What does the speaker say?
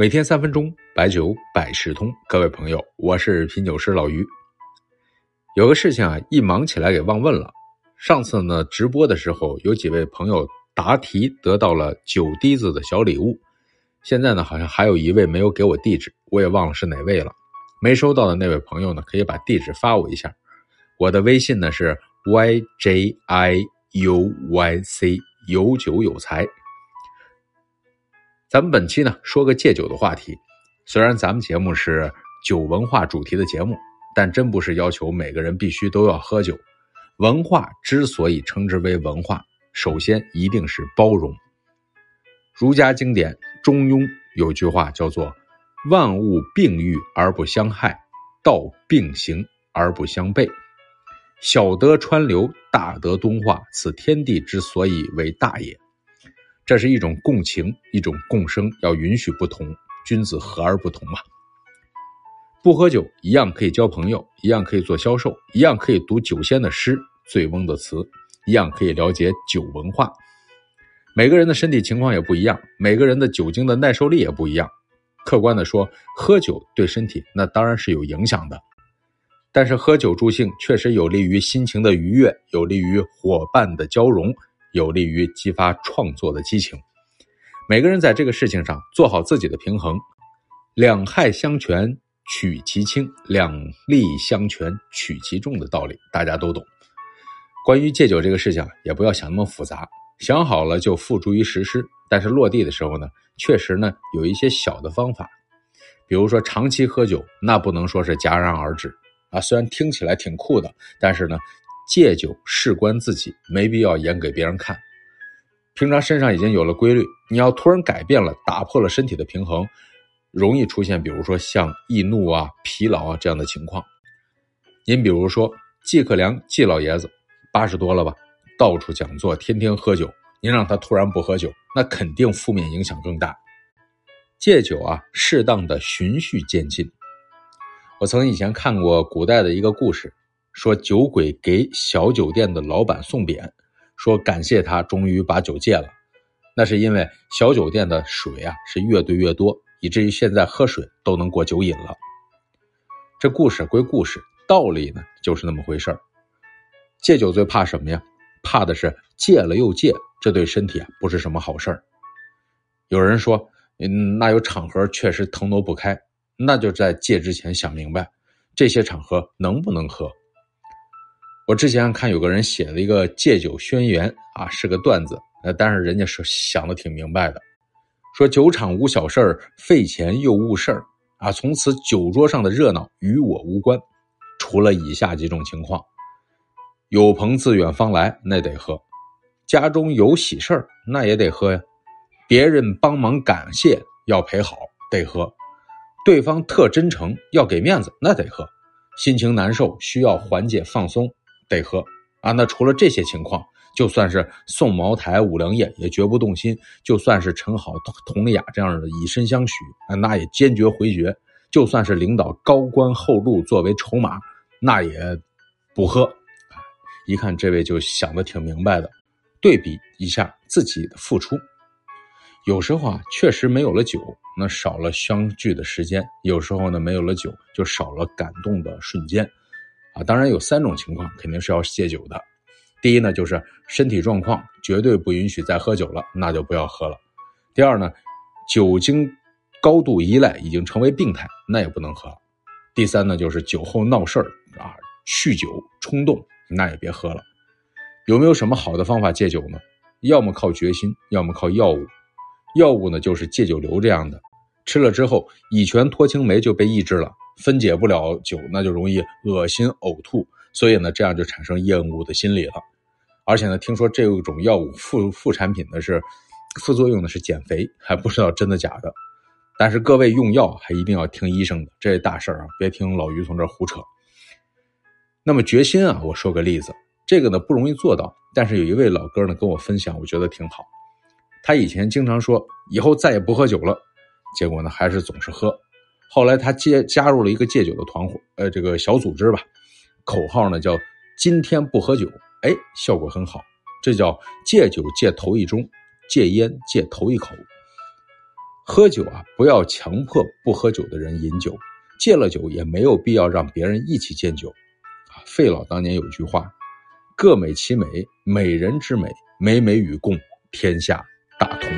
每天三分钟，白酒百事通。各位朋友，我是品酒师老于。有个事情啊，一忙起来给忘问了。上次呢，直播的时候有几位朋友答题得到了酒滴子的小礼物。现在呢，好像还有一位没有给我地址，我也忘了是哪位了。没收到的那位朋友呢，可以把地址发我一下。我的微信呢是 yjiuYc，有酒有财。咱们本期呢说个戒酒的话题，虽然咱们节目是酒文化主题的节目，但真不是要求每个人必须都要喝酒。文化之所以称之为文化，首先一定是包容。儒家经典《中庸》有句话叫做“万物并育而不相害，道并行而不相悖。小德川流，大德敦化，此天地之所以为大也。”这是一种共情，一种共生，要允许不同，君子和而不同嘛。不喝酒一样可以交朋友，一样可以做销售，一样可以读酒仙的诗、醉翁的词，一样可以了解酒文化。每个人的身体情况也不一样，每个人的酒精的耐受力也不一样。客观的说，喝酒对身体那当然是有影响的，但是喝酒助兴确实有利于心情的愉悦，有利于伙伴的交融。有利于激发创作的激情。每个人在这个事情上做好自己的平衡，两害相权取其轻，两利相权取其重的道理，大家都懂。关于戒酒这个事情，也不要想那么复杂，想好了就付诸于实施。但是落地的时候呢，确实呢有一些小的方法，比如说长期喝酒，那不能说是戛然而止啊。虽然听起来挺酷的，但是呢。戒酒事关自己，没必要演给别人看。平常身上已经有了规律，你要突然改变了，打破了身体的平衡，容易出现，比如说像易怒啊、疲劳啊这样的情况。您比如说季克良季老爷子，八十多了吧，到处讲座，天天喝酒，您让他突然不喝酒，那肯定负面影响更大。戒酒啊，适当的循序渐进。我曾以前看过古代的一个故事。说酒鬼给小酒店的老板送匾，说感谢他终于把酒戒了。那是因为小酒店的水啊是越兑越多，以至于现在喝水都能过酒瘾了。这故事归故事，道理呢就是那么回事戒酒最怕什么呀？怕的是戒了又戒，这对身体啊不是什么好事儿。有人说，嗯，那有场合确实腾挪不开，那就在戒之前想明白，这些场合能不能喝。我之前看有个人写了一个戒酒宣言啊，是个段子，呃，但是人家是想的挺明白的，说酒场无小事儿，费钱又误事儿啊，从此酒桌上的热闹与我无关，除了以下几种情况：有朋自远方来，那得喝；家中有喜事儿，那也得喝呀；别人帮忙感谢要陪好，得喝；对方特真诚要给面子，那得喝；心情难受需要缓解放松。得喝啊！那除了这些情况，就算是送茅台、五粮液也绝不动心；就算是陈好、佟丽娅这样的以身相许啊，那也坚决回绝；就算是领导高官厚禄作为筹码，那也不喝。一看这位就想的挺明白的，对比一下自己的付出，有时候啊，确实没有了酒，那少了相聚的时间；有时候呢，没有了酒，就少了感动的瞬间。啊，当然有三种情况肯定是要戒酒的。第一呢，就是身体状况绝对不允许再喝酒了，那就不要喝了。第二呢，酒精高度依赖已经成为病态，那也不能喝。第三呢，就是酒后闹事儿啊，酗酒冲动，那也别喝了。有没有什么好的方法戒酒呢？要么靠决心，要么靠药物。药物呢，就是戒酒流这样的，吃了之后乙醛脱氢酶就被抑制了。分解不了酒，那就容易恶心呕吐，所以呢，这样就产生厌恶的心理了。而且呢，听说这种药物副副产品呢是副作用呢是减肥，还不知道真的假的。但是各位用药还一定要听医生的，这大事儿啊，别听老于从这胡扯。那么决心啊，我说个例子，这个呢不容易做到，但是有一位老哥呢跟我分享，我觉得挺好。他以前经常说以后再也不喝酒了，结果呢还是总是喝。后来他接加入了一个戒酒的团伙，呃，这个小组织吧，口号呢叫“今天不喝酒”，哎，效果很好。这叫戒酒戒头一盅，戒烟戒头一口。喝酒啊，不要强迫不喝酒的人饮酒，戒了酒也没有必要让别人一起戒酒。啊，费老当年有句话：“各美其美，美人之美，美美与共，天下大同。”